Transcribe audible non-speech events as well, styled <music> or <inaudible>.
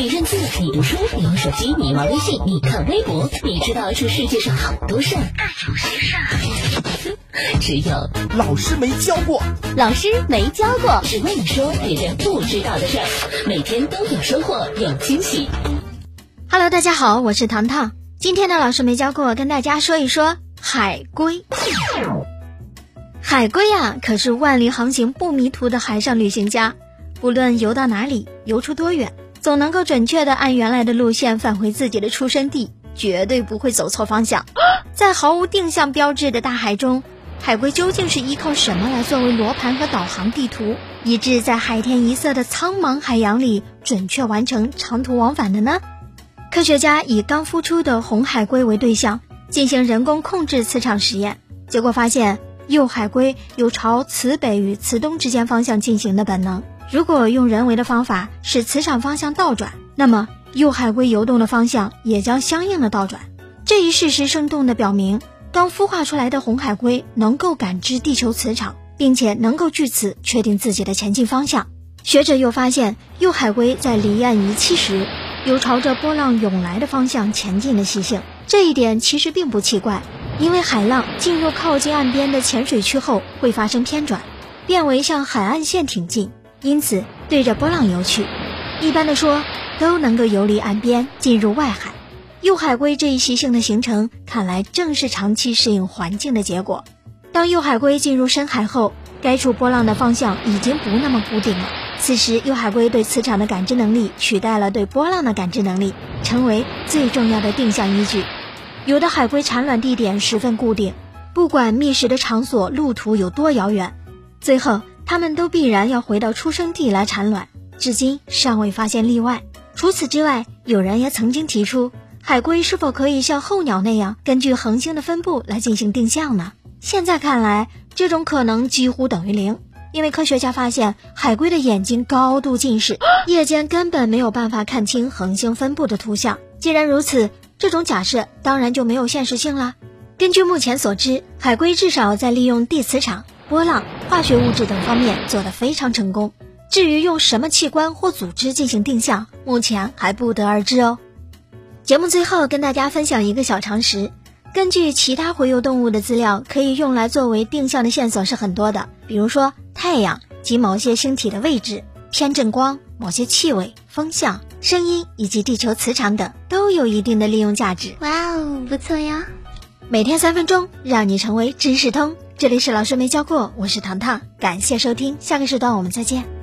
你认字，你读书，你用手机，你玩微信，你看微博，你知道这世界上好多事儿，但有些事儿，只有老师没教过。老师没教过，只为你说别人不知道的事儿，每天都有收获，有惊喜。Hello，大家好，我是糖糖。今天的老师没教过，跟大家说一说海龟。海龟啊，可是万里航行不迷途的海上旅行家，不论游到哪里，游出多远，总能够准确的按原来的路线返回自己的出生地，绝对不会走错方向。在 <gasps> 毫无定向标志的大海中，海龟究竟是依靠什么来作为罗盘和导航地图，以致在海天一色的苍茫海洋里准确完成长途往返的呢？科学家以刚孵出的红海龟为对象，进行人工控制磁场实验，结果发现幼海龟有朝磁北与磁东之间方向进行的本能。如果用人为的方法使磁场方向倒转，那么幼海龟游动的方向也将相应的倒转。这一事实生动地表明，刚孵化出来的红海龟能够感知地球磁场，并且能够据此确定自己的前进方向。学者又发现，幼海龟在离岸移栖时，有朝着波浪涌来的方向前进的习性。这一点其实并不奇怪，因为海浪进入靠近岸边的浅水区后会发生偏转，变为向海岸线挺进，因此对着波浪游去。一般的说，都能够游离岸边进入外海。幼海龟这一习性的形成，看来正是长期适应环境的结果。当幼海龟进入深海后，该处波浪的方向已经不那么固定了。此时，幼海龟对磁场的感知能力取代了对波浪的感知能力，成为最重要的定向依据。有的海龟产卵地点十分固定，不管觅食的场所、路途有多遥远，最后它们都必然要回到出生地来产卵。至今尚未发现例外。除此之外，有人也曾经提出，海龟是否可以像候鸟那样，根据恒星的分布来进行定向呢？现在看来，这种可能几乎等于零。因为科学家发现，海龟的眼睛高度近视，<gasps> 夜间根本没有办法看清恒星分布的图像。既然如此，这种假设当然就没有现实性了。根据目前所知，海龟至少在利用地磁场、波浪、化学物质等方面做得非常成功。至于用什么器官或组织进行定向，目前还不得而知哦。节目最后跟大家分享一个小常识。根据其他洄游动物的资料，可以用来作为定向的线索是很多的，比如说太阳及某些星体的位置、偏振光、某些气味、风向、声音以及地球磁场等，都有一定的利用价值。哇哦，不错呀！每天三分钟，让你成为知识通。这里是老师没教过，我是糖糖，感谢收听，下个时段我们再见。